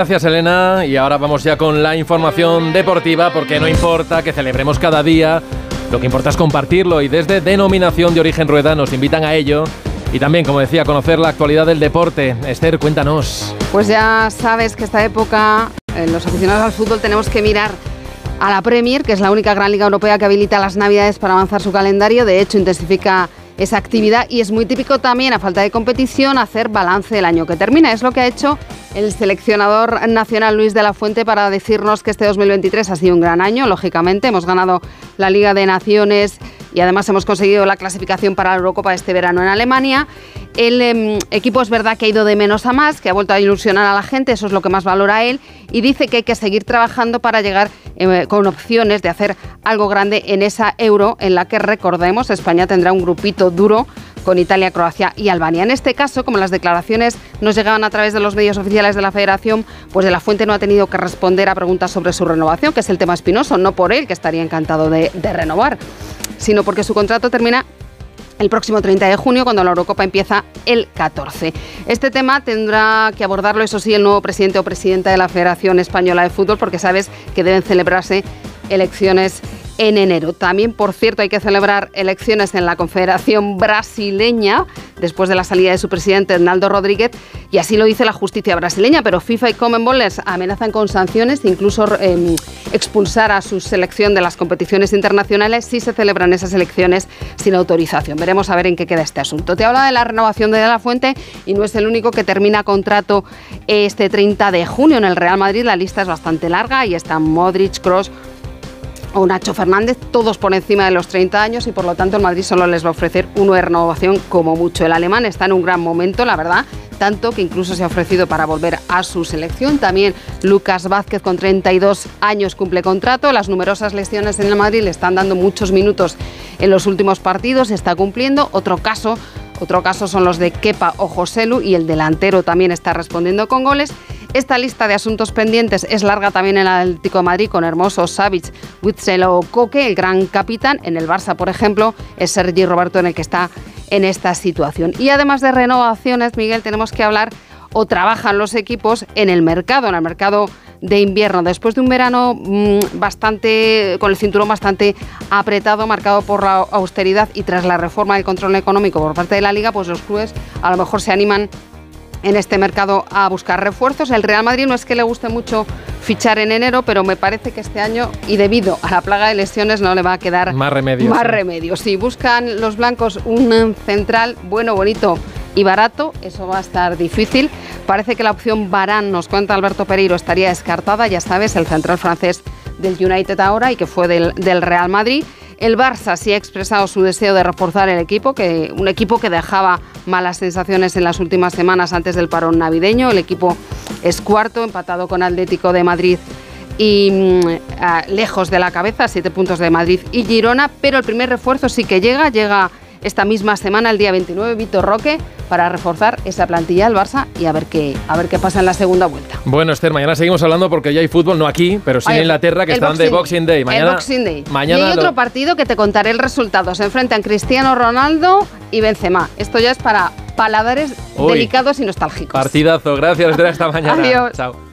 Gracias Elena y ahora vamos ya con la información deportiva porque no importa que celebremos cada día, lo que importa es compartirlo y desde Denominación de Origen Rueda nos invitan a ello y también, como decía, conocer la actualidad del deporte. Esther, cuéntanos. Pues ya sabes que esta época eh, los aficionados al fútbol tenemos que mirar a la Premier, que es la única gran liga europea que habilita las Navidades para avanzar su calendario. De hecho, intensifica esa actividad y es muy típico también, a falta de competición, hacer balance del año que termina. Es lo que ha hecho el seleccionador nacional Luis de la Fuente para decirnos que este 2023 ha sido un gran año, lógicamente. Hemos ganado la Liga de Naciones y además hemos conseguido la clasificación para la Eurocopa este verano en Alemania. El em, equipo es verdad que ha ido de menos a más, que ha vuelto a ilusionar a la gente, eso es lo que más valora él, y dice que hay que seguir trabajando para llegar eh, con opciones de hacer algo grande en esa euro en la que recordemos España tendrá un grupito duro con Italia, Croacia y Albania. En este caso, como las declaraciones nos llegaban a través de los medios oficiales de la Federación, pues de la Fuente no ha tenido que responder a preguntas sobre su renovación, que es el tema espinoso, no por él, que estaría encantado de renovar, sino porque su contrato termina el próximo 30 de junio, cuando la Eurocopa empieza el 14. Este tema tendrá que abordarlo, eso sí, el nuevo presidente o presidenta de la Federación Española de Fútbol, porque sabes que deben celebrarse elecciones en enero. También, por cierto, hay que celebrar elecciones en la Confederación Brasileña después de la salida de su presidente Hernaldo Rodríguez y así lo dice la justicia brasileña, pero FIFA y Conmebol les amenazan con sanciones incluso em, expulsar a su selección de las competiciones internacionales si se celebran esas elecciones sin autorización. Veremos a ver en qué queda este asunto. Te habla de la renovación de De La Fuente y no es el único que termina contrato este 30 de junio en el Real Madrid. La lista es bastante larga y están Modric, Cross, o Nacho Fernández, todos por encima de los 30 años y por lo tanto el Madrid solo les va a ofrecer uno de renovación como mucho. El alemán está en un gran momento, la verdad, tanto que incluso se ha ofrecido para volver a su selección. También Lucas Vázquez con 32 años cumple contrato. Las numerosas lesiones en el Madrid le están dando muchos minutos en los últimos partidos, está cumpliendo. Otro caso otro caso son los de Kepa o Joselu y el delantero también está respondiendo con goles. Esta lista de asuntos pendientes es larga también en el Atlético de Madrid con Hermoso, Savic, Witzel o Coque, el gran capitán. En el Barça, por ejemplo, es Sergi Roberto en el que está en esta situación. Y además de renovaciones, Miguel, tenemos que hablar o trabajan los equipos en el mercado, en el mercado de invierno. Después de un verano mm, bastante, con el cinturón bastante apretado, marcado por la austeridad y tras la reforma del control económico por parte de la liga, pues los clubes a lo mejor se animan en este mercado a buscar refuerzos. El Real Madrid no es que le guste mucho fichar en enero, pero me parece que este año, y debido a la plaga de lesiones, no le va a quedar más remedio. Más remedio. Si buscan los blancos un central bueno, bonito y barato, eso va a estar difícil. Parece que la opción Barán, nos cuenta Alberto Pereiro, estaría descartada, ya sabes, el central francés del United ahora y que fue del, del Real Madrid. El Barça sí ha expresado su deseo de reforzar el equipo, que, un equipo que dejaba malas sensaciones en las últimas semanas antes del parón navideño. El equipo es cuarto, empatado con Atlético de Madrid y mm, lejos de la cabeza, siete puntos de Madrid y Girona, pero el primer refuerzo sí que llega, llega esta misma semana, el día 29, Víctor Roque, para reforzar esa plantilla del Barça y a ver qué, a ver qué pasa en la segunda vuelta. Bueno, Esther, mañana seguimos hablando porque ya hay fútbol, no aquí, pero sí en Inglaterra, que están de Boxing Day. Mañana, el Boxing Day. Mañana y hay otro partido que te contaré el resultado. Se enfrentan Cristiano Ronaldo y Benzema. Esto ya es para paladares delicados y nostálgicos. Partidazo. Gracias, Esther. Hasta mañana. Adiós. Chao.